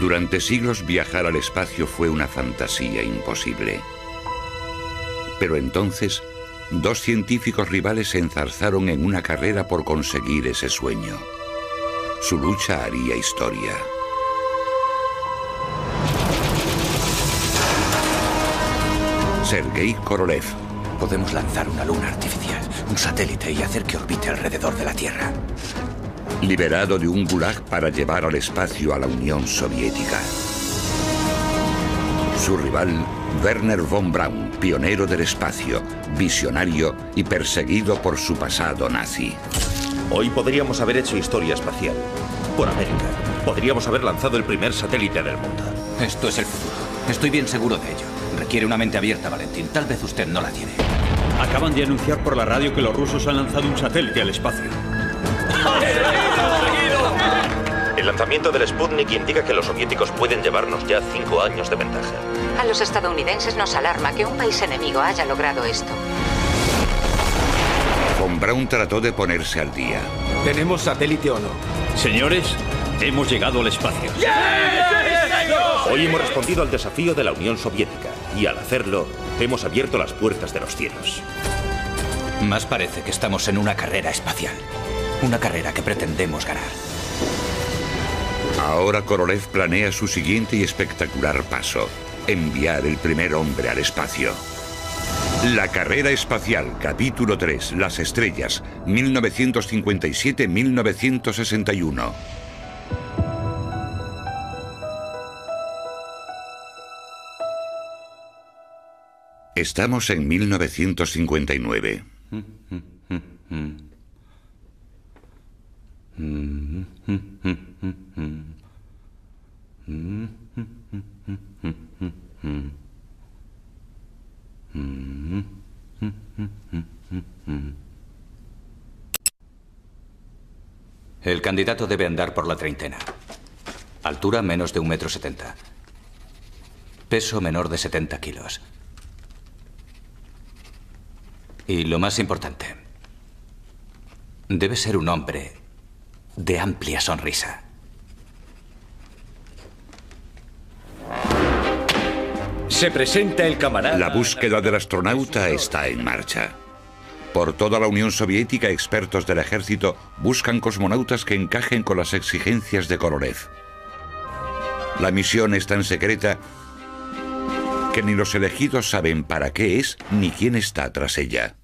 Durante siglos viajar al espacio fue una fantasía imposible. Pero entonces, dos científicos rivales se enzarzaron en una carrera por conseguir ese sueño. Su lucha haría historia. Sergei Korolev. Podemos lanzar una luna artificial, un satélite y hacer que orbite alrededor de la Tierra. Liberado de un gulag para llevar al espacio a la Unión Soviética. Su rival, Werner von Braun, pionero del espacio, visionario y perseguido por su pasado nazi. Hoy podríamos haber hecho historia espacial. Por América. Podríamos haber lanzado el primer satélite del mundo. Esto es el futuro. Estoy bien seguro de ello. Requiere una mente abierta, Valentín. Tal vez usted no la tiene. Acaban de anunciar por la radio que los rusos han lanzado un satélite al espacio. El lanzamiento del Sputnik indica que los soviéticos pueden llevarnos ya cinco años de ventaja. A los estadounidenses nos alarma que un país enemigo haya logrado esto. Von Braun trató de ponerse al día. ¿Tenemos satélite o no? Señores, hemos llegado al espacio. Hoy hemos respondido al desafío de la Unión Soviética y al hacerlo hemos abierto las puertas de los cielos. Más parece que estamos en una carrera espacial. Una carrera que pretendemos ganar. Ahora Korolev planea su siguiente y espectacular paso. Enviar el primer hombre al espacio. La carrera espacial, capítulo 3, Las estrellas, 1957-1961. Estamos en 1959. El candidato debe andar por la treintena. Altura menos de un metro setenta. Peso menor de 70 kilos. Y lo más importante, debe ser un hombre de amplia sonrisa. Se presenta el camarada. La búsqueda del astronauta está en marcha. Por toda la Unión Soviética, expertos del ejército buscan cosmonautas que encajen con las exigencias de Korolev. La misión es tan secreta que ni los elegidos saben para qué es ni quién está tras ella.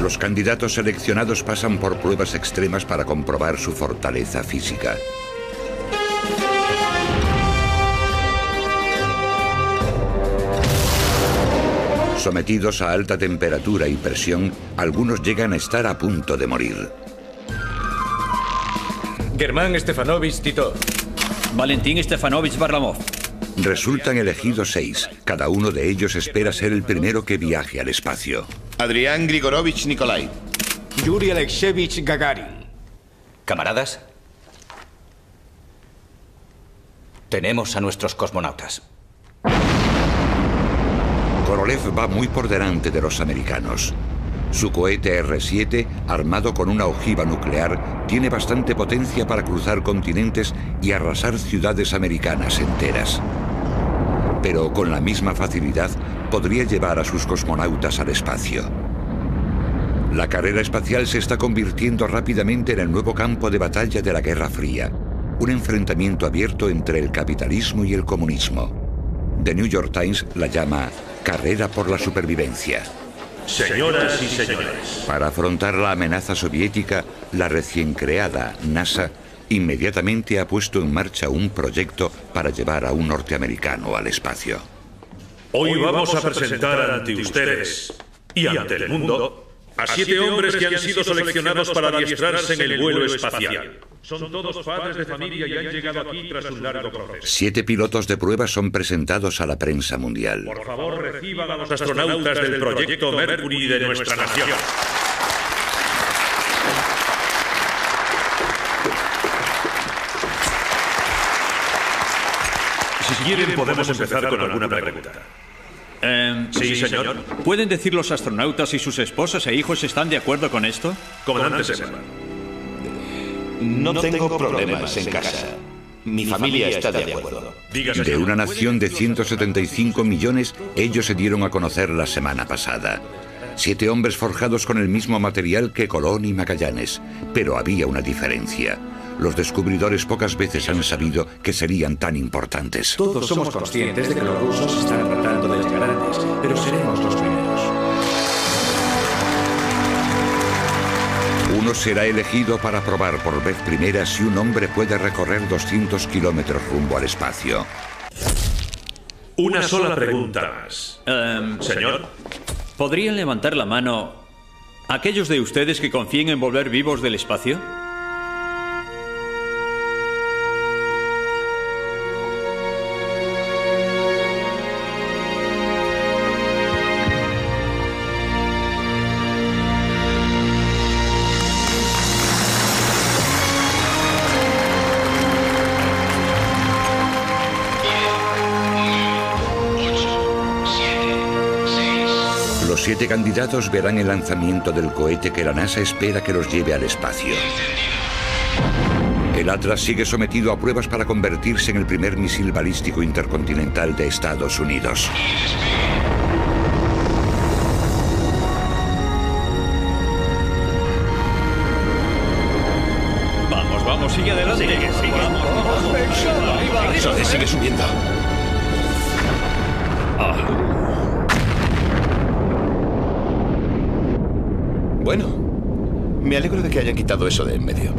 Los candidatos seleccionados pasan por pruebas extremas para comprobar su fortaleza física. Sometidos a alta temperatura y presión, algunos llegan a estar a punto de morir. Germán Stefanovich Tito. Valentín Stefanovich Barlamov. Resultan elegidos seis. Cada uno de ellos espera ser el primero que viaje al espacio. Adrián Grigorovich Nikolai. Yuri Alexeyevich Gagarin. Camaradas, tenemos a nuestros cosmonautas. Korolev va muy por delante de los americanos. Su cohete R-7, armado con una ojiva nuclear, tiene bastante potencia para cruzar continentes y arrasar ciudades americanas enteras. Pero con la misma facilidad podría llevar a sus cosmonautas al espacio. La carrera espacial se está convirtiendo rápidamente en el nuevo campo de batalla de la Guerra Fría, un enfrentamiento abierto entre el capitalismo y el comunismo. The New York Times la llama carrera por la supervivencia. Señoras y señores, Para afrontar la amenaza soviética, la recién creada NASA inmediatamente ha puesto en marcha un proyecto para llevar a un norteamericano al espacio. Hoy vamos a presentar ante ustedes y ante el mundo a siete hombres que han sido seleccionados para adiestrarse en el vuelo espacial. Son todos padres de familia y han llegado aquí tras un largo proceso. Siete pilotos de prueba son presentados a la prensa mundial. Por favor, reciban a los astronautas del proyecto Mercury de nuestra nación. Quieren, podemos empezar con alguna pregunta. Em, sí, señor. ¿Pueden decir los astronautas si sus esposas e hijos están de acuerdo con esto? Comandante Seman. No tengo problemas en casa. Mi familia está de acuerdo. De una nación de 175 millones, ellos se dieron a conocer la semana pasada. Siete hombres forjados con el mismo material que Colón y Magallanes. Pero había una diferencia. Los descubridores pocas veces han sabido que serían tan importantes. Todos somos conscientes de que los rusos están tratando de llegar antes, pero seremos los primeros. Uno será elegido para probar por vez primera si un hombre puede recorrer 200 kilómetros rumbo al espacio. Una sola pregunta más. Em, Señor, ¿Podrían levantar la mano aquellos de ustedes que confíen en volver vivos del espacio? Los siete candidatos verán el lanzamiento del cohete que la NASA espera que los lleve al espacio. El Atlas sigue sometido a pruebas para convertirse en el primer misil balístico intercontinental de Estados Unidos. Vamos, vamos, sigue adelante. Vamos, vamos. Eso de sigue subiendo. Bueno, me alegro de que hayan quitado eso de en medio.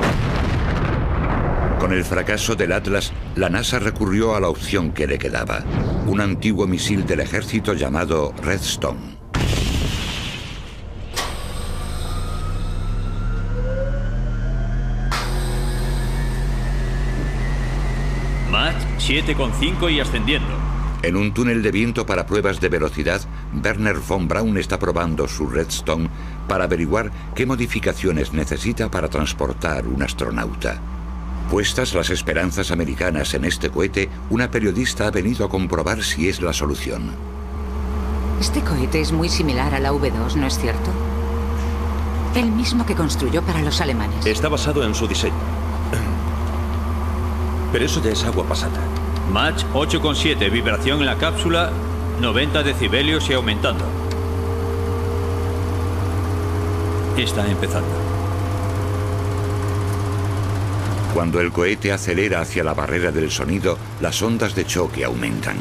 Con el fracaso del Atlas, la NASA recurrió a la opción que le quedaba, un antiguo misil del ejército llamado Redstone. Mach 7,5 y ascendiendo. En un túnel de viento para pruebas de velocidad, Werner von Braun está probando su Redstone para averiguar qué modificaciones necesita para transportar un astronauta. Puestas las esperanzas americanas en este cohete, una periodista ha venido a comprobar si es la solución. Este cohete es muy similar a la V2, ¿no es cierto? El mismo que construyó para los alemanes. Está basado en su diseño. Pero eso ya es agua pasada. Mach 8,7, vibración en la cápsula, 90 decibelios y aumentando. Está empezando. Cuando el cohete acelera hacia la barrera del sonido, las ondas de choque aumentan.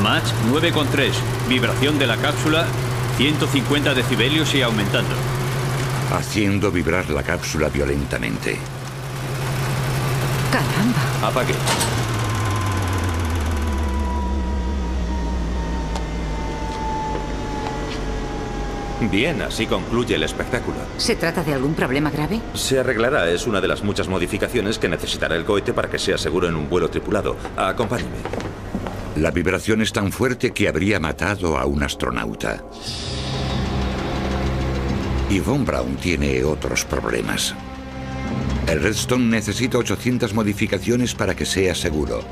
Mach 9,3, vibración de la cápsula, 150 decibelios y aumentando. haciendo vibrar la cápsula violentamente. Caramba. Apague. Bien, así concluye el espectáculo. ¿Se trata de algún problema grave? Se arreglará, es una de las muchas modificaciones que necesitará el cohete para que sea seguro en un vuelo tripulado. Acompáñeme. La vibración es tan fuerte que habría matado a un astronauta. Y Von Braun tiene otros problemas. El Redstone necesita 800 modificaciones para que sea seguro.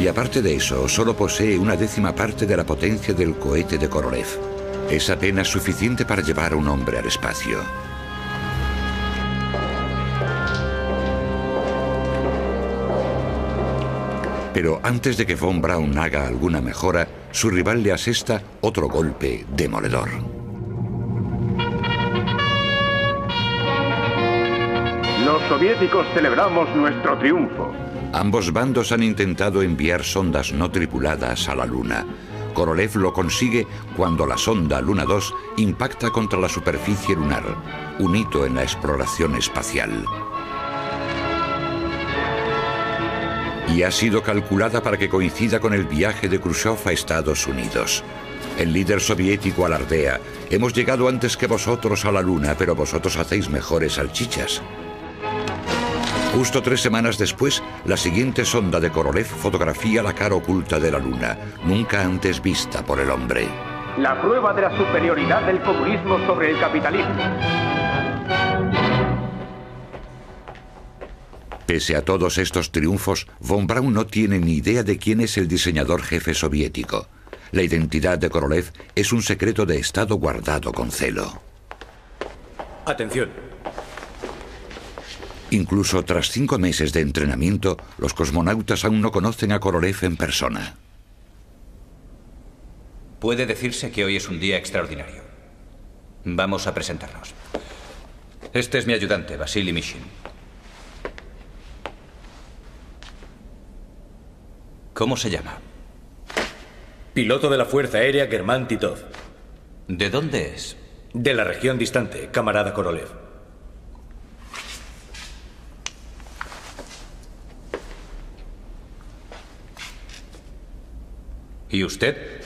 Y aparte de eso, solo posee una décima parte de la potencia del cohete de Korolev. Es apenas suficiente para llevar a un hombre al espacio. Pero antes de que Von Braun haga alguna mejora, su rival le asesta otro golpe demoledor. Los soviéticos celebramos nuestro triunfo. Ambos bandos han intentado enviar sondas no tripuladas a la Luna. Korolev lo consigue cuando la sonda Luna 2 impacta contra la superficie lunar, un hito en la exploración espacial. Y ha sido calculada para que coincida con el viaje de Khrushchev a Estados Unidos. El líder soviético alardea, hemos llegado antes que vosotros a la Luna, pero vosotros hacéis mejores salchichas. Justo tres semanas después, la siguiente sonda de Korolev fotografía la cara oculta de la Luna, nunca antes vista por el hombre. La prueba de la superioridad del comunismo sobre el capitalismo. Pese a todos estos triunfos, Von Braun no tiene ni idea de quién es el diseñador jefe soviético. La identidad de Korolev es un secreto de Estado guardado con celo. Atención. Incluso tras cinco meses de entrenamiento, los cosmonautas aún no conocen a Korolev en persona. Puede decirse que hoy es un día extraordinario. Vamos a presentarnos. Este es mi ayudante, Vasily Mishin. ¿Cómo se llama? Piloto de la Fuerza Aérea Germán Titov. ¿De dónde es? De la región distante, camarada Korolev. ¿Y usted?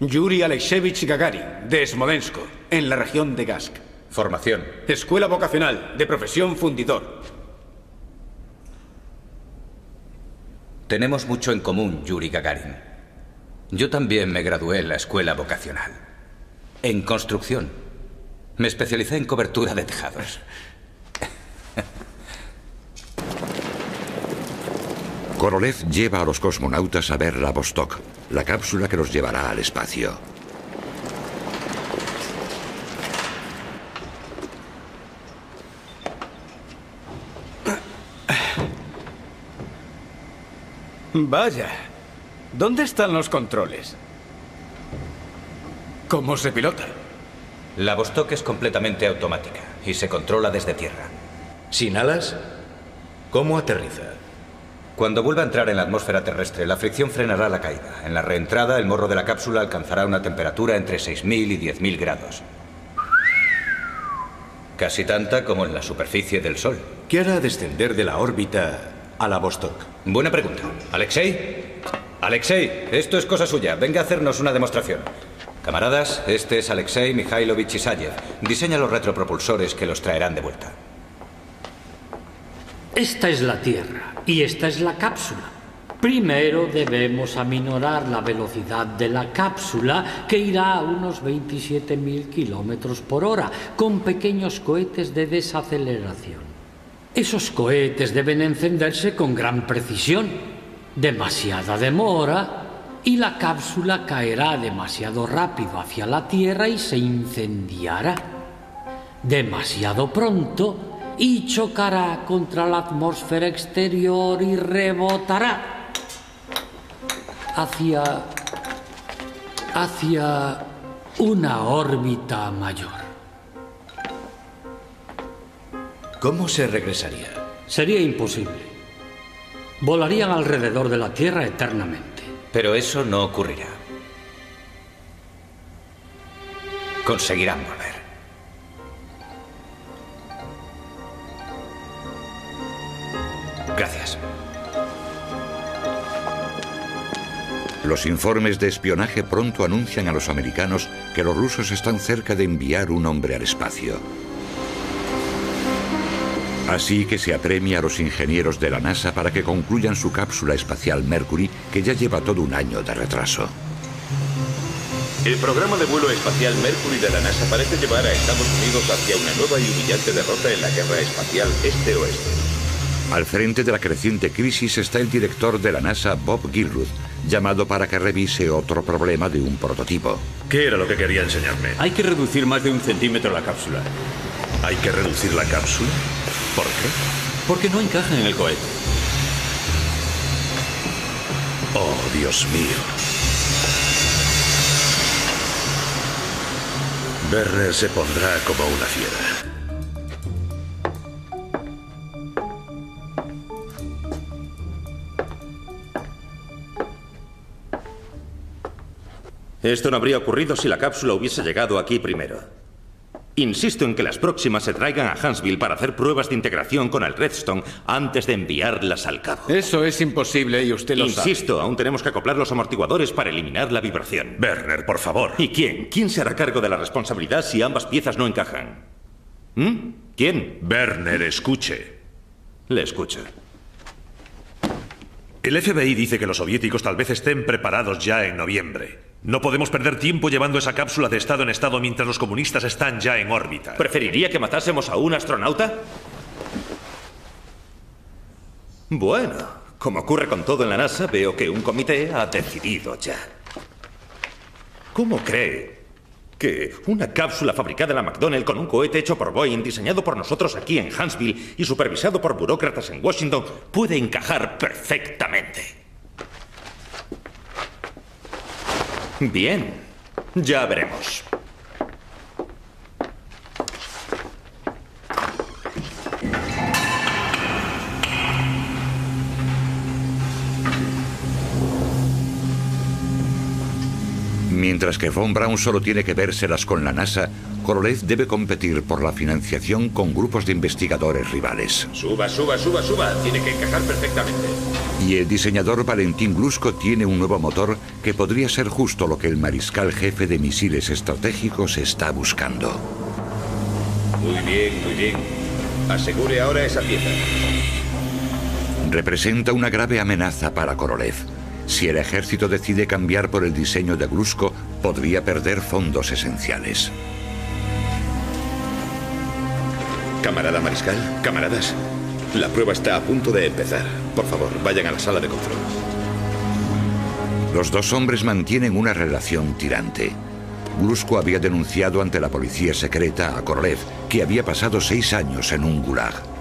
Yuri Alexeyevich Gagarin, de Smolensk, en la región de Gask. Formación. Escuela vocacional, de profesión fundidor. Tenemos mucho en común, Yuri Gagarin. Yo también me gradué en la escuela vocacional. En construcción. Me especialicé en cobertura de tejados. Korolev lleva a los cosmonautas a ver la Vostok, la cápsula que los llevará al espacio. Vaya. ¿Dónde están los controles? ¿Cómo se pilota? La Vostok es completamente automática y se controla desde tierra. ¿Sin alas? ¿Cómo aterriza? Cuando vuelva a entrar en la atmósfera terrestre, la fricción frenará la caída. En la reentrada, el morro de la cápsula alcanzará una temperatura entre 6.000 y 10.000 grados. Casi tanta como en la superficie del Sol. ¿Qué hará descender de la órbita a la Vostok? Buena pregunta. ¿Alexei? Alexei, esto es cosa suya. Venga a hacernos una demostración. Camaradas, este es Alexei Mikhailovich Isayev. Diseña los retropropulsores que los traerán de vuelta. Esta es la Tierra y esta es la cápsula. Primero debemos aminorar la velocidad de la cápsula, que irá a unos 27.000 kilómetros por hora, con pequeños cohetes de desaceleración. Esos cohetes deben encenderse con gran precisión. Demasiada demora y la cápsula caerá demasiado rápido hacia la Tierra y se incendiará. Demasiado pronto y chocará contra la atmósfera exterior y rebotará hacia hacia una órbita mayor. ¿Cómo se regresaría? Sería imposible. Volarían alrededor de la Tierra eternamente. Pero eso no ocurrirá. Conseguirán volver. Los informes de espionaje pronto anuncian a los americanos que los rusos están cerca de enviar un hombre al espacio. Así que se apremia a los ingenieros de la NASA para que concluyan su cápsula espacial Mercury, que ya lleva todo un año de retraso. El programa de vuelo espacial Mercury de la NASA parece llevar a Estados Unidos hacia una nueva y humillante derrota en la guerra espacial este-oeste. Al frente de la creciente crisis está el director de la NASA, Bob Gilruth, llamado para que revise otro problema de un prototipo. ¿Qué era lo que quería enseñarme? Hay que reducir más de un centímetro la cápsula. ¿Hay que reducir la cápsula? ¿Por qué? Porque no encaja en el cohete. Oh, Dios mío. Werner se pondrá como una fiera. Esto no habría ocurrido si la cápsula hubiese llegado aquí primero. Insisto en que las próximas se traigan a Huntsville para hacer pruebas de integración con el Redstone antes de enviarlas al cabo. Eso es imposible y usted lo sabe. Insisto, aún tenemos que acoplar los amortiguadores para eliminar la vibración. Werner, por favor. ¿Y quién? ¿Quién se hará cargo de la responsabilidad si ambas piezas no encajan? ¿Mm? ¿Quién? Werner, escuche. Le escucho. El FBI dice que los soviéticos tal vez estén preparados ya en noviembre. No podemos perder tiempo llevando esa cápsula de estado en estado mientras los comunistas están ya en órbita. ¿Preferiría que matásemos a un astronauta? Bueno, como ocurre con todo en la NASA, veo que un comité ha decidido ya. ¿Cómo cree que una cápsula fabricada en la McDonnell con un cohete hecho por Boeing, diseñado por nosotros aquí en Huntsville y supervisado por burócratas en Washington, puede encajar perfectamente? Bien, ya veremos. Mientras que Von Braun solo tiene que vérselas con la NASA, Korolev debe competir por la financiación con grupos de investigadores rivales. Suba, suba, suba, suba. Tiene que encajar perfectamente. Y el diseñador Valentín Glusko tiene un nuevo motor que podría ser justo lo que el mariscal jefe de misiles estratégicos está buscando. Muy bien, muy bien. Asegure ahora esa pieza. Representa una grave amenaza para Korolev. Si el ejército decide cambiar por el diseño de Glusko, podría perder fondos esenciales. Camarada Mariscal, camaradas, la prueba está a punto de empezar. Por favor, vayan a la sala de control. Los dos hombres mantienen una relación tirante. Glusko había denunciado ante la policía secreta a Korolev que había pasado seis años en un gulag.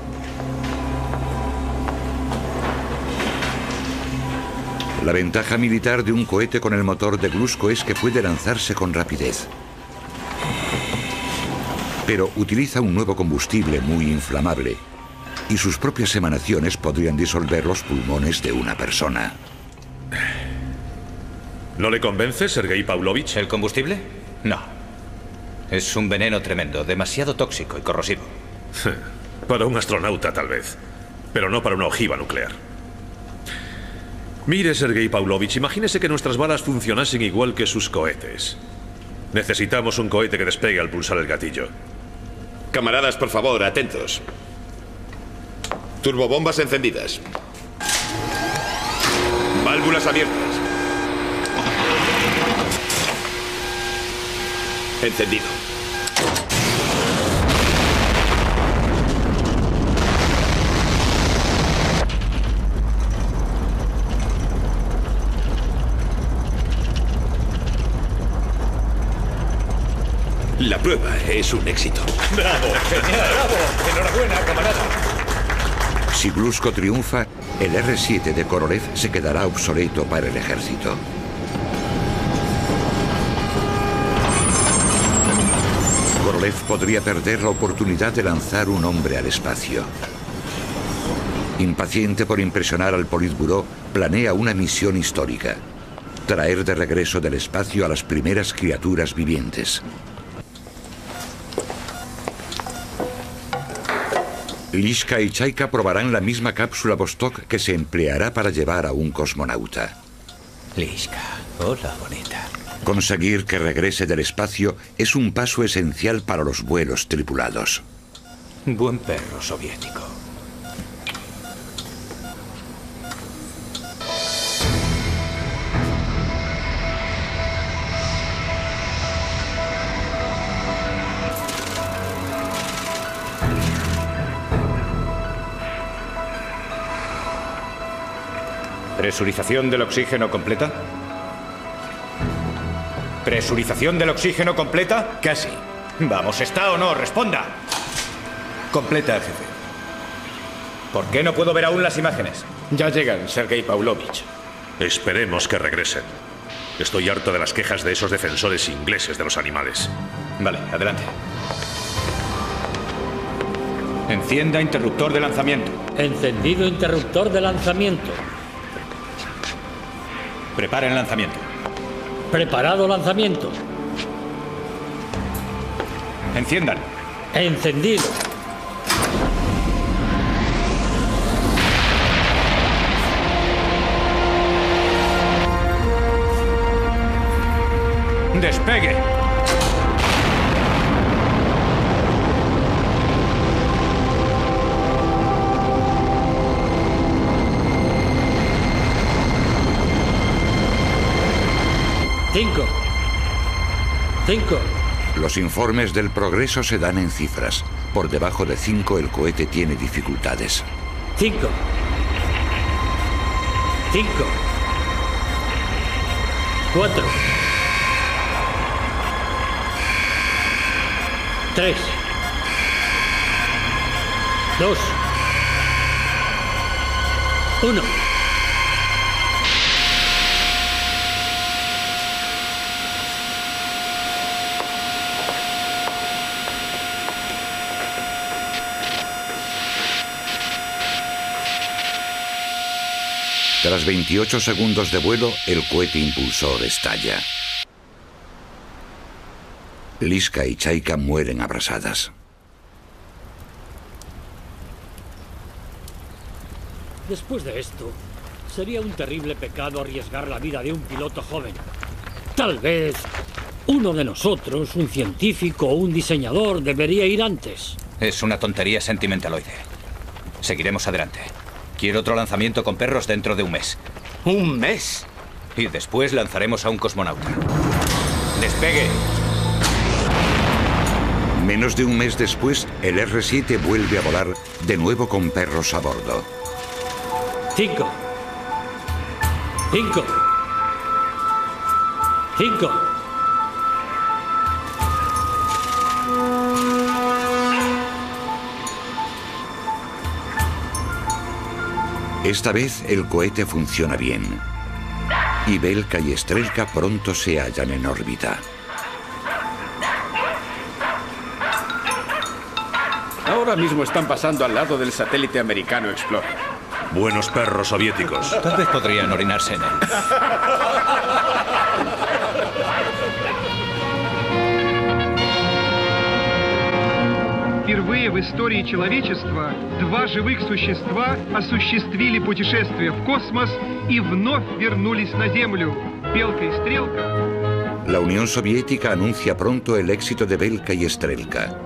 La ventaja militar de un cohete con el motor de Glusko es que puede lanzarse con rapidez. Pero utiliza un nuevo combustible muy inflamable y sus propias emanaciones podrían disolver los pulmones de una persona. ¿No le convence, Sergei Pavlovich? ¿El combustible? No. Es un veneno tremendo, demasiado tóxico y corrosivo. Para un astronauta, tal vez. Pero no para una ojiva nuclear. Mire, Sergei Pavlovich, imagínese que nuestras balas funcionasen igual que sus cohetes. Necesitamos un cohete que despegue al pulsar el gatillo. Camaradas, por favor, atentos. Turbobombas encendidas. Válvulas abiertas. Encendido. La prueba es un éxito. ¡Bravo! ¡Genial! ¡Bravo! ¡Enhorabuena, camarada! Si Glusko triunfa, el R-7 de Korolev se quedará obsoleto para el ejército. Korolev podría perder la oportunidad de lanzar un hombre al espacio. Impaciente por impresionar al Politburó, planea una misión histórica. Traer de regreso del espacio a las primeras criaturas vivientes. Lishka y Chaika probarán la misma cápsula Vostok que se empleará para llevar a un cosmonauta. Lishka, hola bonita. Conseguir que regrese del espacio es un paso esencial para los vuelos tripulados. Buen perro soviético. ¿Presurización del oxígeno completa? ¿Presurización del oxígeno completa? Casi. Vamos, ¿está o no? Responda. Completa, jefe. ¿Por qué no puedo ver aún las imágenes? Ya llegan, Sergei Pavlovich. Esperemos que regresen. Estoy harto de las quejas de esos defensores ingleses de los animales. Vale, adelante. Encienda interruptor de lanzamiento. Encendido interruptor de lanzamiento. Preparen lanzamiento. Preparado lanzamiento. Enciendan. Encendido. Despegue. Cinco. Cinco. Los informes del progreso se dan en cifras. Por debajo de 5 el cohete tiene dificultades. Cinco. Cinco. Cuatro. Tres. Dos. Uno. Tras 28 segundos de vuelo, el cohete impulsor estalla. Liska y Chaika mueren abrasadas. Después de esto, sería un terrible pecado arriesgar la vida de un piloto joven. Tal vez uno de nosotros, un científico o un diseñador, debería ir antes. Es una tontería sentimentaloide. Seguiremos adelante. Quiero otro lanzamiento con perros dentro de un mes. ¿Un mes? Y después lanzaremos a un cosmonauta. ¡Despegue! Menos de un mes después, el R-7 vuelve a volar de nuevo con perros a bordo. Cinco. Cinco. Cinco. Esta vez el cohete funciona bien. Y Belka y Strelka pronto se hallan en órbita. Ahora mismo están pasando al lado del satélite americano Explorer. Buenos perros soviéticos. Tal vez podrían orinarse en él. в истории человечества два живых существа осуществили путешествие в космос и вновь вернулись на Землю. Белка и Стрелка La Unión Soviética anuncia pronto el éxito de Belka y Strelka.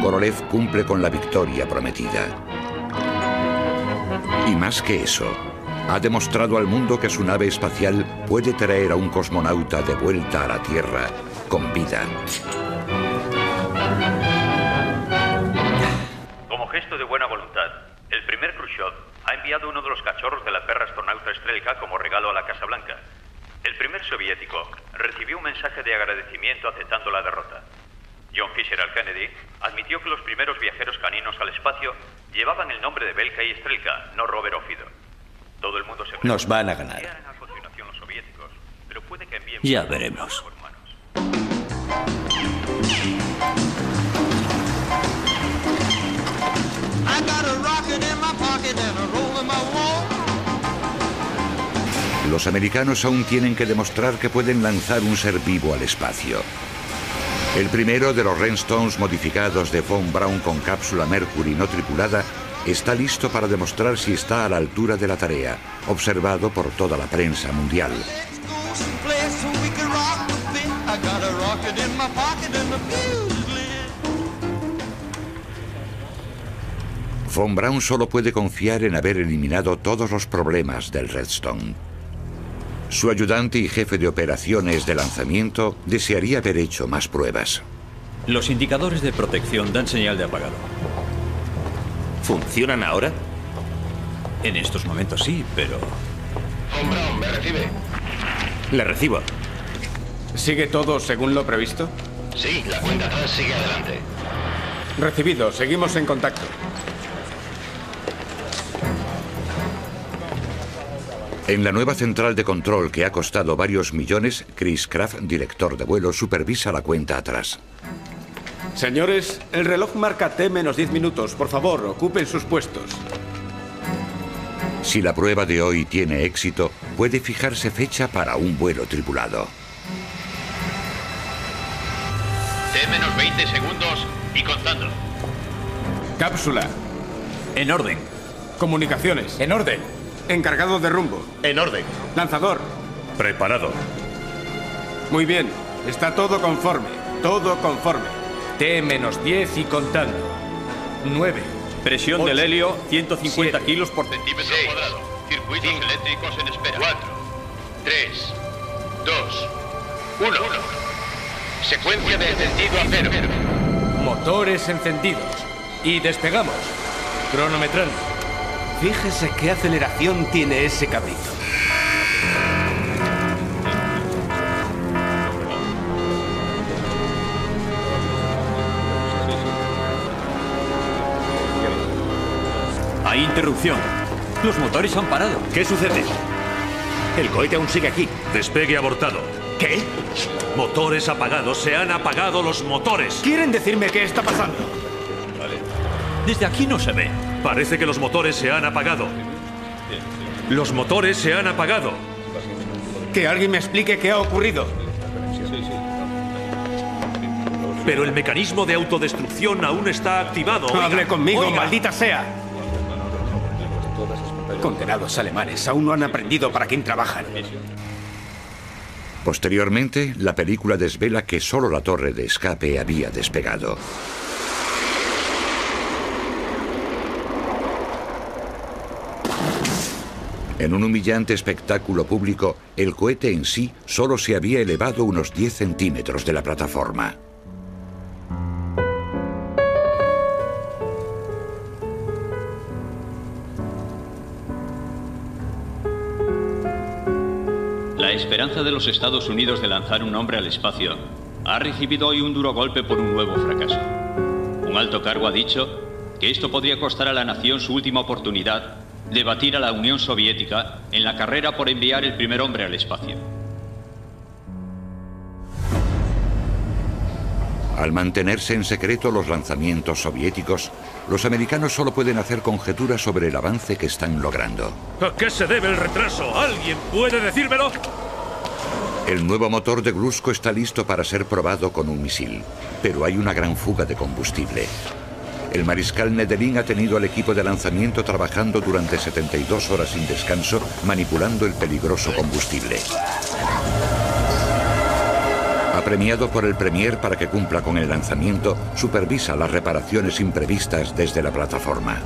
Korolev cumple con la victoria prometida. Y más que eso, ha demostrado al mundo que su nave espacial puede traer a un cosmonauta de vuelta a la Tierra con vida. Gesto de buena voluntad, el primer Khrushchev ha enviado uno de los cachorros de la perra astronauta Strelka como regalo a la Casa Blanca. El primer soviético recibió un mensaje de agradecimiento aceptando la derrota. John Fisher Kennedy admitió que los primeros viajeros caninos al espacio llevaban el nombre de Belka y Strelka, no Robert o Fido. Todo el mundo se Nos van a ganar. a los soviéticos, pero puede que Ya veremos. Los americanos aún tienen que demostrar que pueden lanzar un ser vivo al espacio. El primero de los Renstones modificados de Von Braun con cápsula Mercury no tripulada está listo para demostrar si está a la altura de la tarea, observado por toda la prensa mundial. Von Braun solo puede confiar en haber eliminado todos los problemas del Redstone. Su ayudante y jefe de operaciones de lanzamiento desearía haber hecho más pruebas. Los indicadores de protección dan señal de apagado. ¿Funcionan ahora? En estos momentos sí, pero... ¿me recibe? Le recibo. ¿Sigue todo según lo previsto? Sí, la cuenta atrás sigue adelante. Recibido, seguimos en contacto. En la nueva central de control que ha costado varios millones, Chris Kraft, director de vuelo, supervisa la cuenta atrás. Señores, el reloj marca T menos 10 minutos. Por favor, ocupen sus puestos. Si la prueba de hoy tiene éxito, puede fijarse fecha para un vuelo tripulado. T menos 20 segundos y contando. Cápsula. En orden. Comunicaciones. En orden. Encargado de rumbo. En orden. Lanzador. Preparado. Muy bien. Está todo conforme. Todo conforme. T menos 10 y contando. 9. Presión del helio, 150 Siete. kilos por Centímetro cuadrado. Circuitos eléctricos en espera. 4, 3, 2, 1. Secuencia de encendido a cero. Motores encendidos. Y despegamos. Cronometrando. Fíjese qué aceleración tiene ese cabrito. Hay interrupción. Los motores han parado. ¿Qué sucede? El cohete aún sigue aquí. Despegue abortado. ¿Qué? Motores apagados. Se han apagado los motores. ¿Quieren decirme qué está pasando? Desde aquí no se ve. Parece que los motores se han apagado. Los motores se han apagado. Que alguien me explique qué ha ocurrido. Pero el mecanismo de autodestrucción aún está activado. Oiga, Hable conmigo, oiga. maldita sea. Condenados alemanes, aún no han aprendido para quién trabajan. Posteriormente, la película desvela que solo la torre de escape había despegado. En un humillante espectáculo público, el cohete en sí solo se había elevado unos 10 centímetros de la plataforma. La esperanza de los Estados Unidos de lanzar un hombre al espacio ha recibido hoy un duro golpe por un nuevo fracaso. Un alto cargo ha dicho que esto podría costar a la nación su última oportunidad de batir a la Unión Soviética en la carrera por enviar el primer hombre al espacio. Al mantenerse en secreto los lanzamientos soviéticos, los americanos solo pueden hacer conjeturas sobre el avance que están logrando. ¿A qué se debe el retraso? ¿Alguien puede decírmelo? El nuevo motor de Glusko está listo para ser probado con un misil, pero hay una gran fuga de combustible. El mariscal Nedelin ha tenido al equipo de lanzamiento trabajando durante 72 horas sin descanso, manipulando el peligroso combustible. Apremiado por el Premier para que cumpla con el lanzamiento, supervisa las reparaciones imprevistas desde la plataforma.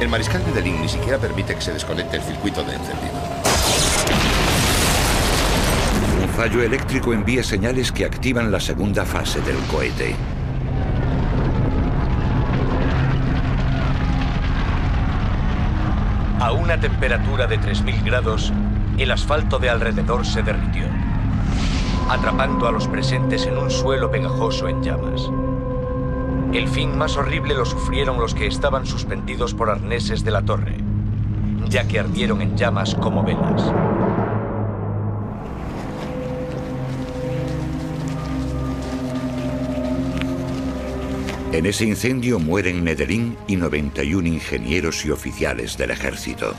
El mariscal Nedelin ni siquiera permite que se desconecte el circuito de encendido. Un fallo eléctrico envía señales que activan la segunda fase del cohete. A una temperatura de 3.000 grados, el asfalto de alrededor se derritió, atrapando a los presentes en un suelo pegajoso en llamas. El fin más horrible lo sufrieron los que estaban suspendidos por arneses de la torre, ya que ardieron en llamas como velas. En ese incendio mueren Nedelin y 91 ingenieros y oficiales del ejército.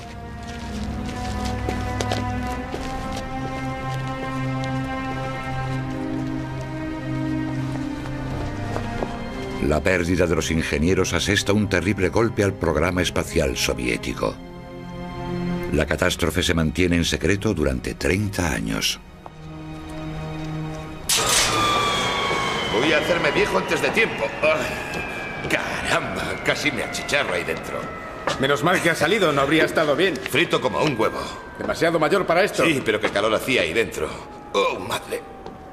La pérdida de los ingenieros asesta un terrible golpe al programa espacial soviético. La catástrofe se mantiene en secreto durante 30 años. Voy a hacerme viejo antes de tiempo. Ay, caramba, casi me achicharro ahí dentro. Menos mal que ha salido, no habría estado bien. Frito como un huevo. Demasiado mayor para esto. Sí, pero qué calor hacía ahí dentro. Oh, madre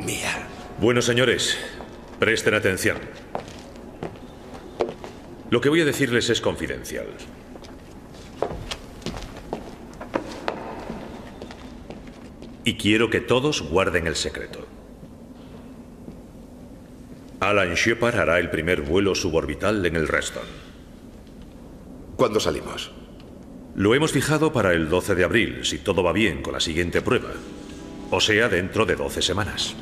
mía. Bueno, señores, presten atención. Lo que voy a decirles es confidencial. Y quiero que todos guarden el secreto. Alan Shepard hará el primer vuelo suborbital en el Reston. ¿Cuándo salimos? Lo hemos fijado para el 12 de abril, si todo va bien con la siguiente prueba. O sea, dentro de 12 semanas.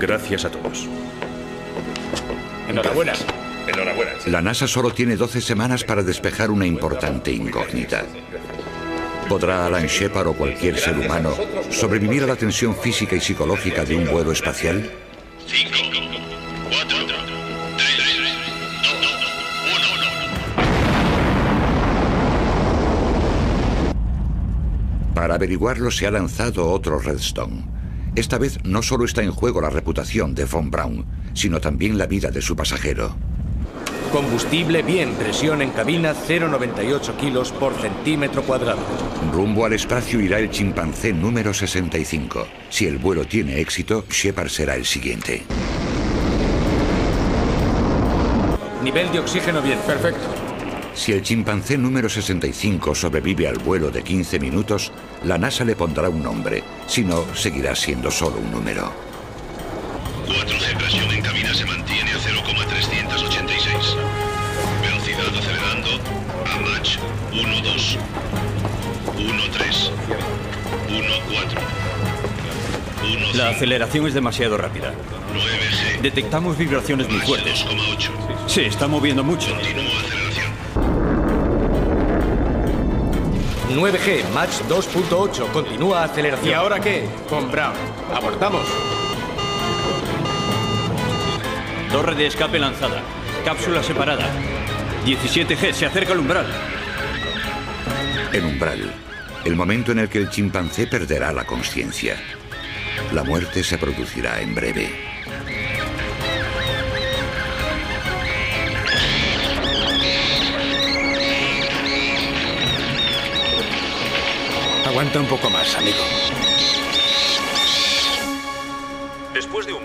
Gracias a todos. Enhorabuena. Enhorabuena. La NASA solo tiene 12 semanas para despejar una importante incógnita. ¿Podrá Alan Shepard o cualquier ser humano sobrevivir a la tensión física y psicológica de un vuelo espacial? Para averiguarlo se ha lanzado otro Redstone. Esta vez no solo está en juego la reputación de Von Braun, sino también la vida de su pasajero. Combustible bien, presión en cabina 0,98 kilos por centímetro cuadrado. Rumbo al espacio irá el chimpancé número 65. Si el vuelo tiene éxito, Shepard será el siguiente. Nivel de oxígeno bien. Perfecto. Si el chimpancé número 65 sobrevive al vuelo de 15 minutos, la NASA le pondrá un nombre. Si no, seguirá siendo solo un número. 4G presión en cabina se mantiene a 0,386. Velocidad acelerando a Mach 1,2. 1,3. 1,4. La aceleración es demasiado rápida. Detectamos vibraciones muy fuertes. Se está moviendo mucho. 9G, Mach 2.8, continúa aceleración. ¿Y ahora qué? Con Brown. Abortamos. Torre de escape lanzada. Cápsula separada. 17G, se acerca al umbral. El umbral. El momento en el que el chimpancé perderá la conciencia. La muerte se producirá en breve. Aguanta un poco más, amigo.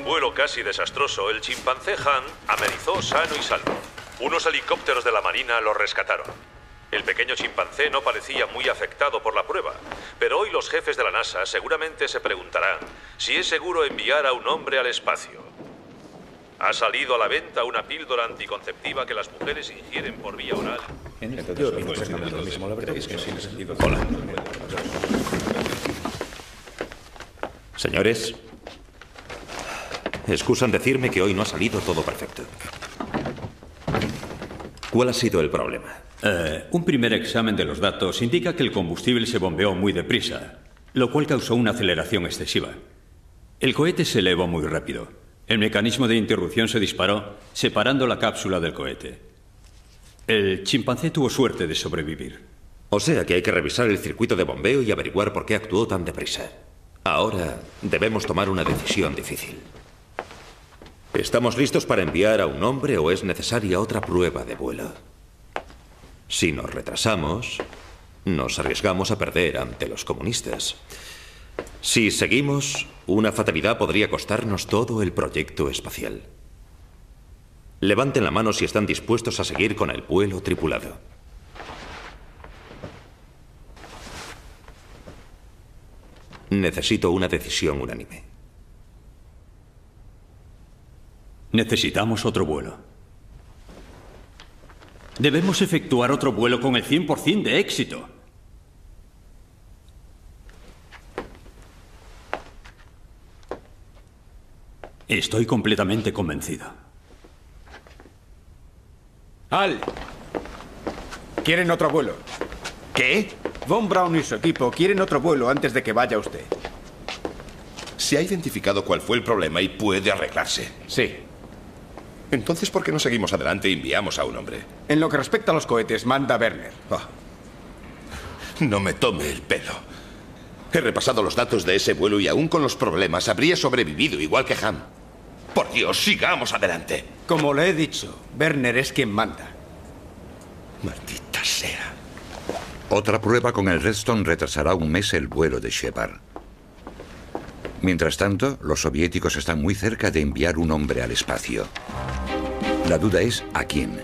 Vuelo casi desastroso, el chimpancé Han amerizó sano y salvo. Unos helicópteros de la Marina lo rescataron. El pequeño chimpancé no parecía muy afectado por la prueba, pero hoy los jefes de la NASA seguramente se preguntarán si es seguro enviar a un hombre al espacio. Ha salido a la venta una píldora anticonceptiva que las mujeres ingieren por vía oral. Yo opino exactamente lo mismo. La verdad es que no tiene sentido. Hola. Señores, excusan decirme que hoy no ha salido todo perfecto. ¿Cuál ha sido el problema? Eh, un primer examen de los datos indica que el combustible se bombeó muy deprisa, lo cual causó una aceleración excesiva. El cohete se elevó muy rápido. El mecanismo de interrupción se disparó, separando la cápsula del cohete. El chimpancé tuvo suerte de sobrevivir. O sea que hay que revisar el circuito de bombeo y averiguar por qué actuó tan deprisa. Ahora debemos tomar una decisión difícil. ¿Estamos listos para enviar a un hombre o es necesaria otra prueba de vuelo? Si nos retrasamos, nos arriesgamos a perder ante los comunistas. Si seguimos, una fatalidad podría costarnos todo el proyecto espacial. Levanten la mano si están dispuestos a seguir con el vuelo tripulado. Necesito una decisión unánime. Necesitamos otro vuelo. Debemos efectuar otro vuelo con el 100% de éxito. Estoy completamente convencido. Al. Quieren otro vuelo. ¿Qué? Von Braun y su equipo quieren otro vuelo antes de que vaya usted. Se ha identificado cuál fue el problema y puede arreglarse. Sí. Entonces, ¿por qué no seguimos adelante y enviamos a un hombre? En lo que respecta a los cohetes, manda Werner. Ah. No me tome el pelo. He repasado los datos de ese vuelo y aún con los problemas habría sobrevivido igual que Ham. Por Dios, sigamos adelante. Como le he dicho, Werner es quien manda. Maldita sea. Otra prueba con el Redstone retrasará un mes el vuelo de Shepard. Mientras tanto, los soviéticos están muy cerca de enviar un hombre al espacio. La duda es a quién.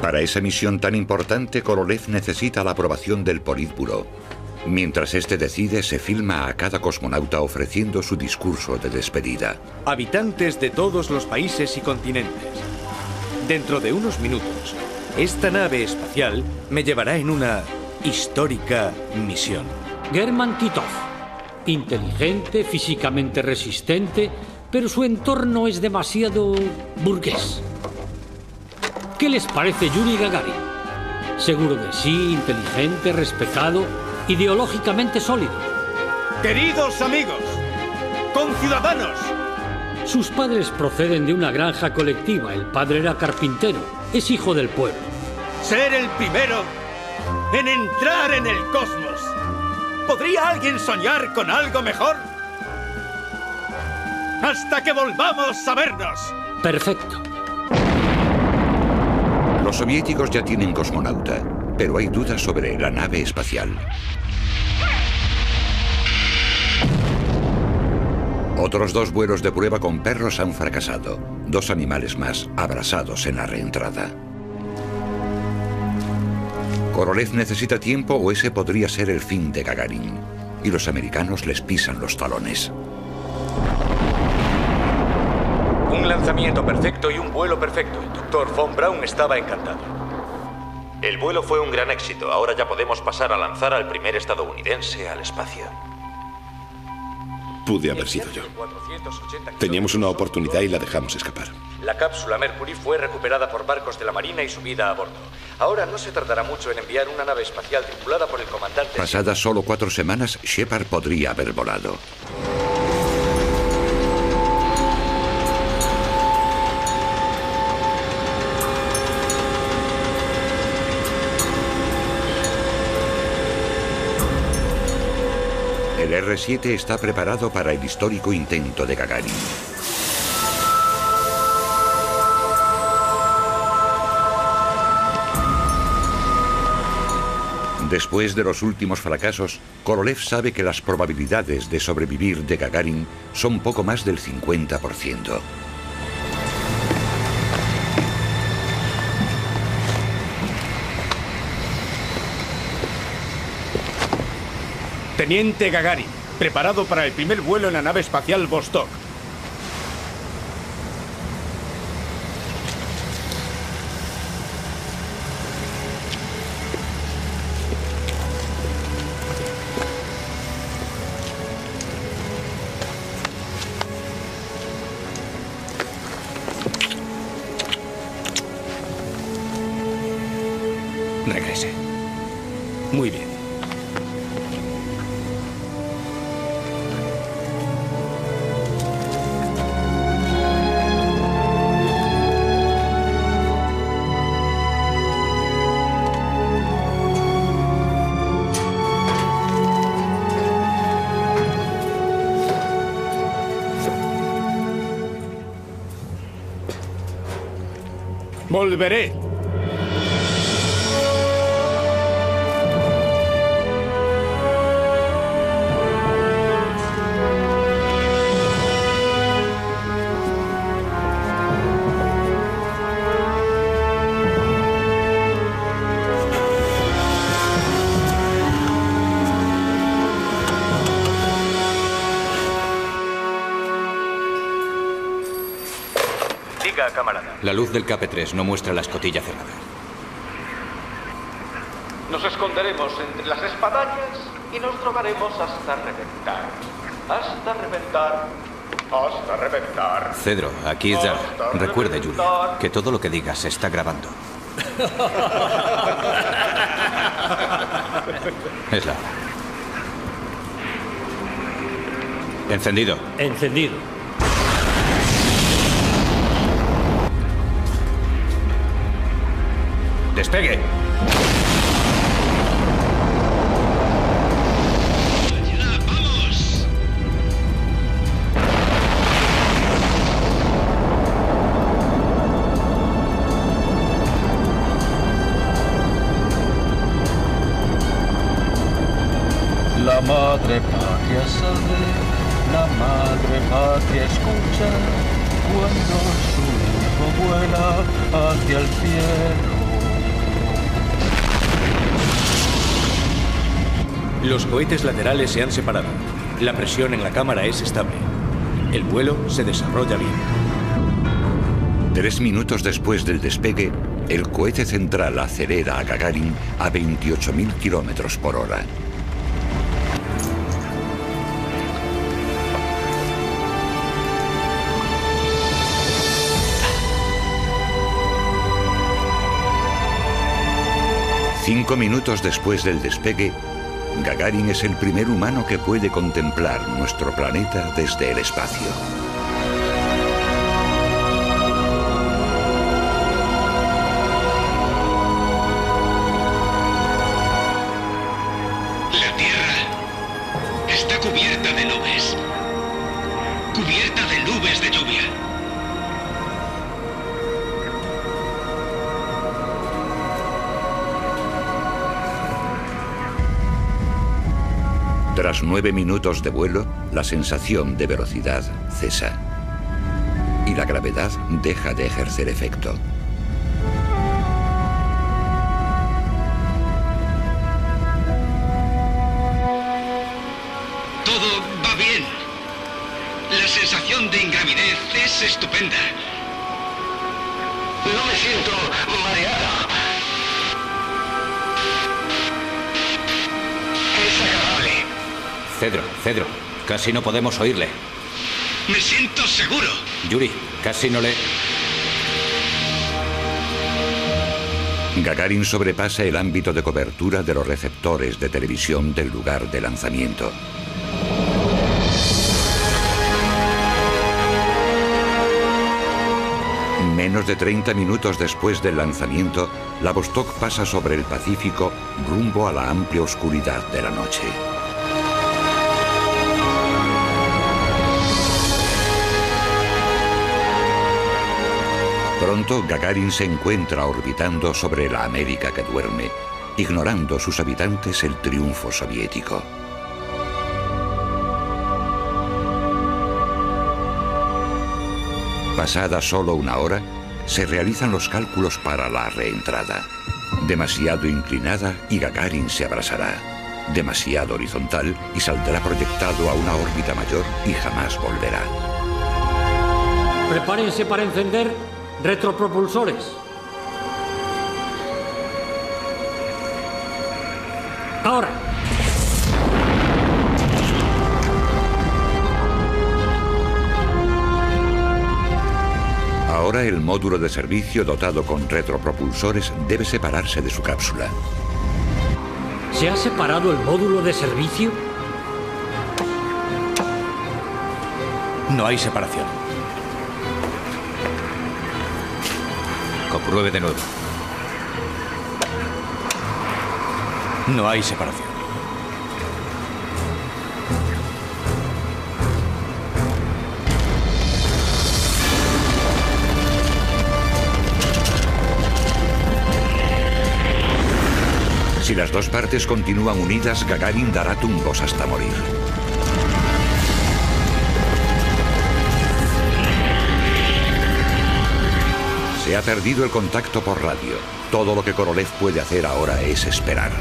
Para esa misión tan importante, Korolev necesita la aprobación del Politburo. Mientras este decide, se filma a cada cosmonauta ofreciendo su discurso de despedida. Habitantes de todos los países y continentes. Dentro de unos minutos, esta nave espacial me llevará en una histórica misión. German Titov. Inteligente, físicamente resistente, pero su entorno es demasiado burgués. ¿Qué les parece Yuri Gagarin? Seguro de sí, inteligente, respetado, ideológicamente sólido. Queridos amigos, conciudadanos, Sus padres proceden de una granja colectiva. El padre era carpintero. Es hijo del pueblo. ser el primero en entrar en el cosmos. ¿Podría alguien soñar con algo mejor? Hasta que volvamos a vernos. Perfecto. Los soviéticos ya tienen cosmonauta, pero hay dudas sobre la nave espacial. Otros dos vuelos de prueba con perros han fracasado. Dos animales más abrasados en la reentrada. Korolev necesita tiempo o ese podría ser el fin de Gagarin. Y los americanos les pisan los talones. Un lanzamiento perfecto y un vuelo perfecto. El doctor Von Braun estaba encantado. El vuelo fue un gran éxito. Ahora ya podemos pasar a lanzar al primer estadounidense al espacio. Pude haber sido yo. Teníamos una oportunidad y la dejamos escapar. La cápsula Mercury fue recuperada por barcos de la Marina y subida a bordo. Ahora no se tardará mucho en enviar una nave espacial tripulada por el comandante. Pasadas solo cuatro semanas, Shepard podría haber volado. El R-7 está preparado para el histórico intento de Gagarin. Después de los últimos fracasos, Korolev sabe que las probabilidades de sobrevivir de Gagarin son poco más del 50%. Teniente Gagarin, preparado para el primer vuelo en la nave espacial Vostok. Volveré. Camarada. La luz del KP-3 no muestra la escotilla cerrada. Nos esconderemos entre las espadañas y nos drogaremos hasta reventar. Hasta reventar. Hasta reventar. Cedro, aquí es Jar. Recuerde, Julia, que todo lo que digas se está grabando. Es la hora. Encendido. Encendido. ¡Despegue! Cohetes laterales se han separado. La presión en la cámara es estable. El vuelo se desarrolla bien. Tres minutos después del despegue, el cohete central acelera a Gagarin a 28.000 kilómetros por hora. Cinco minutos después del despegue, Gagarin es el primer humano que puede contemplar nuestro planeta desde el espacio. Nueve minutos de vuelo, la sensación de velocidad cesa. Y la gravedad deja de ejercer efecto. Cedro, casi no podemos oírle. Me siento seguro. Yuri, casi no le... Gagarin sobrepasa el ámbito de cobertura de los receptores de televisión del lugar de lanzamiento. Menos de 30 minutos después del lanzamiento, la Vostok pasa sobre el Pacífico rumbo a la amplia oscuridad de la noche. Pronto Gagarin se encuentra orbitando sobre la América que duerme, ignorando sus habitantes el triunfo soviético. Pasada solo una hora, se realizan los cálculos para la reentrada. Demasiado inclinada y Gagarin se abrasará. Demasiado horizontal y saldrá proyectado a una órbita mayor y jamás volverá. Prepárense para encender retropropulsores. Ahora. Ahora el módulo de servicio dotado con retropropulsores debe separarse de su cápsula. ¿Se ha separado el módulo de servicio? No hay separación. Compruebe de nuevo. No hay separación. Si las dos partes continúan unidas, Gagarin dará tumbos hasta morir. Se ha perdido el contacto por radio. Todo lo que Korolev puede hacer ahora es esperar.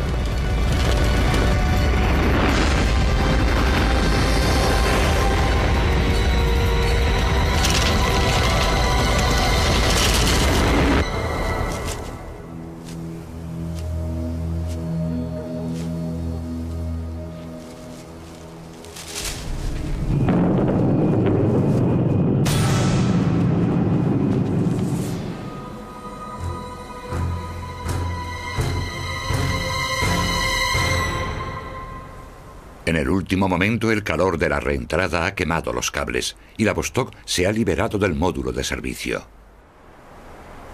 Momento, el calor de la reentrada ha quemado los cables y la Vostok se ha liberado del módulo de servicio.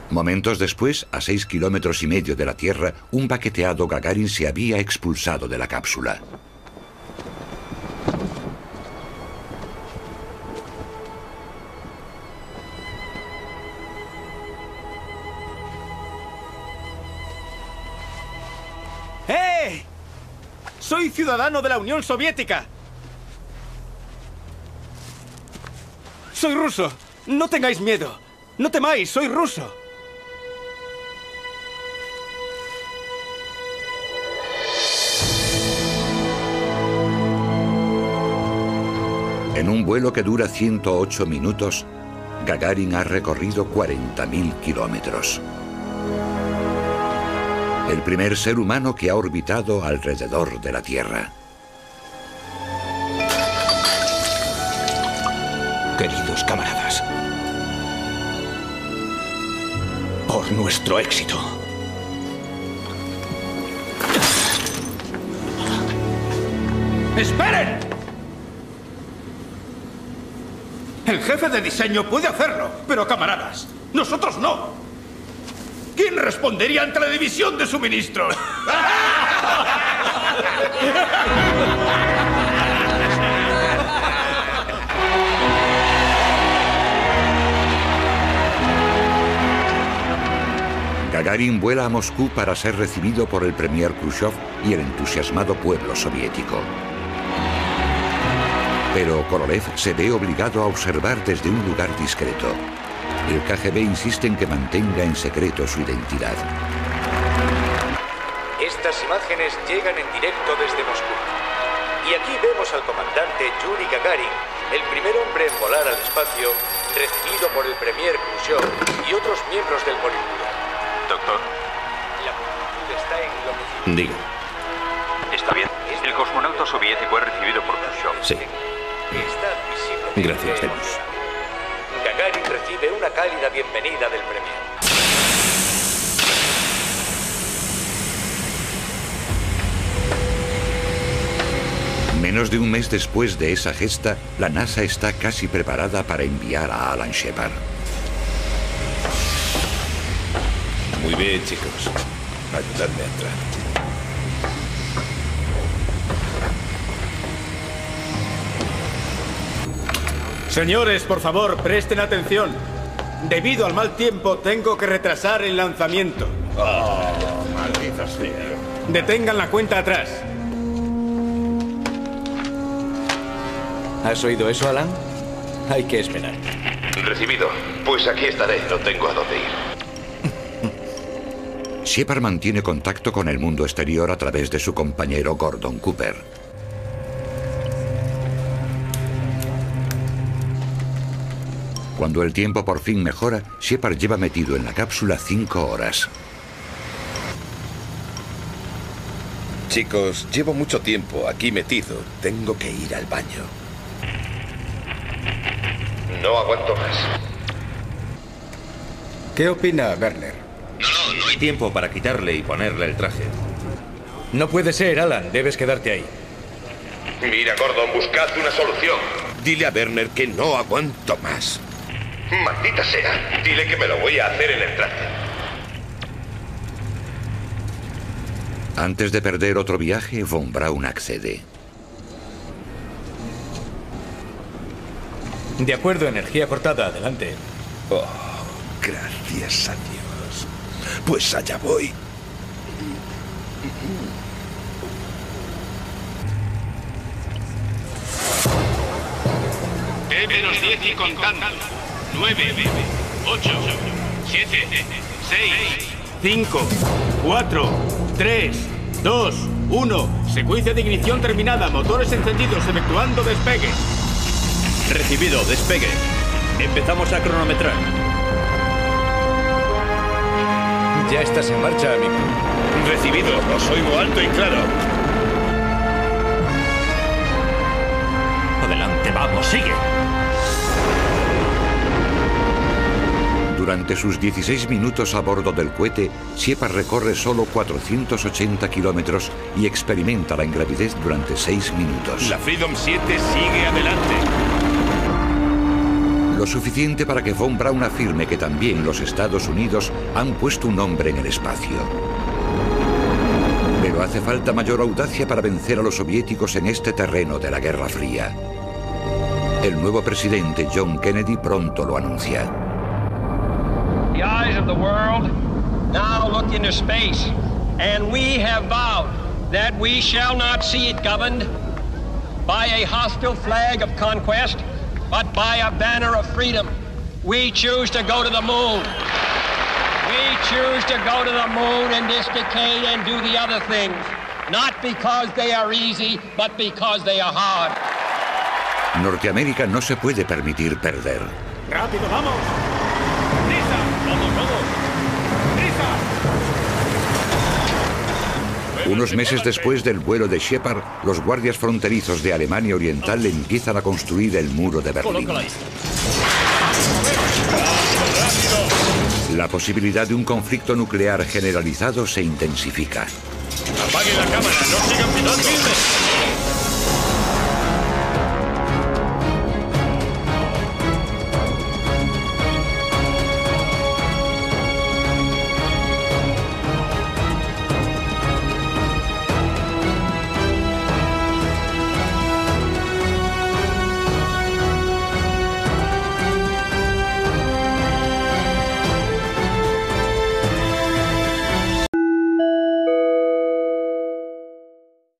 Momentos después, a seis kilómetros y medio de la Tierra, un baqueteado Gagarin se había expulsado de la cápsula. Ciudadano de la Unión Soviética. Soy ruso. No tengáis miedo. No temáis, soy ruso. En un vuelo que dura 108 minutos, Gagarin ha recorrido 40.000 kilómetros. El primer ser humano que ha orbitado alrededor de la Tierra. Queridos camaradas, por nuestro éxito. ¡Esperen! El jefe de diseño puede hacerlo, pero camaradas, nosotros no. ¿Quién respondería ante la división de suministros? Gagarin vuela a Moscú para ser recibido por el premier Khrushchev y el entusiasmado pueblo soviético. Pero Korolev se ve obligado a observar desde un lugar discreto. El KGB insiste en que mantenga en secreto su identidad. Estas imágenes llegan en directo desde Moscú. Y aquí vemos al comandante Yuri Gagarin, el primer hombre en volar al espacio, recibido por el Premier Khrushchev y otros miembros del Politburo. Doctor, La multitud está enloquecida. Diga. está bien. El cosmonauta soviético es recibido por Khrushchev. Sí. Está visiblemente Gracias, Demus. Gagarin recibe una cálida bienvenida del Premier. Menos de un mes después de esa gesta, la NASA está casi preparada para enviar a Alan Shepard. Muy bien, chicos. Ayudadme a entrar. Señores, por favor, presten atención. Debido al mal tiempo, tengo que retrasar el lanzamiento. Oh, maldita sea. Detengan la cuenta atrás. ¿Has oído eso, Alan? Hay que esperar. Recibido. Pues aquí estaré. No tengo a dónde ir. Shepard mantiene contacto con el mundo exterior a través de su compañero Gordon Cooper. Cuando el tiempo por fin mejora, Shepard lleva metido en la cápsula cinco horas. Chicos, llevo mucho tiempo aquí metido. Tengo que ir al baño. No aguanto más. ¿Qué opina Werner? No, no hay tiempo para quitarle y ponerle el traje. No puede ser, Alan. Debes quedarte ahí. Mira, Gordon, buscad una solución. Dile a Werner que no aguanto más. Maldita sea. Dile que me lo voy a hacer en el traje. Antes de perder otro viaje, Von Braun accede. De acuerdo, energía cortada. Adelante. Oh, gracias a Dios. Pues allá voy. Menos 10 y contando. 9, 8, 7, 6, 5, 4, 3, 2, 1. Secuencia de ignición terminada. Motores encendidos. Efectuando despegue. Recibido, despegue. Empezamos a cronometrar. Ya estás en marcha, amigo. Recibido. Os oigo alto y claro. Adelante, vamos, sigue. Durante sus 16 minutos a bordo del cohete, Shepard recorre solo 480 kilómetros y experimenta la ingravidez durante 6 minutos. La Freedom 7 sigue adelante. Lo suficiente para que Von Braun afirme que también los Estados Unidos han puesto un hombre en el espacio. Pero hace falta mayor audacia para vencer a los soviéticos en este terreno de la Guerra Fría. El nuevo presidente John Kennedy pronto lo anuncia. The eyes of the world now look into space, and we have vowed that we shall not see it governed by a hostile flag of conquest, but by a banner of freedom. We choose to go to the moon. We choose to go to the moon in this decade and do the other things, not because they are easy, but because they are hard. Norteamérica no se puede permitir perder. ¡Rápido, vamos! Unos meses después del vuelo de Shepard, los guardias fronterizos de Alemania Oriental empiezan a construir el muro de Berlín. La posibilidad de un conflicto nuclear generalizado se intensifica. Apaguen la cámara, no sigan.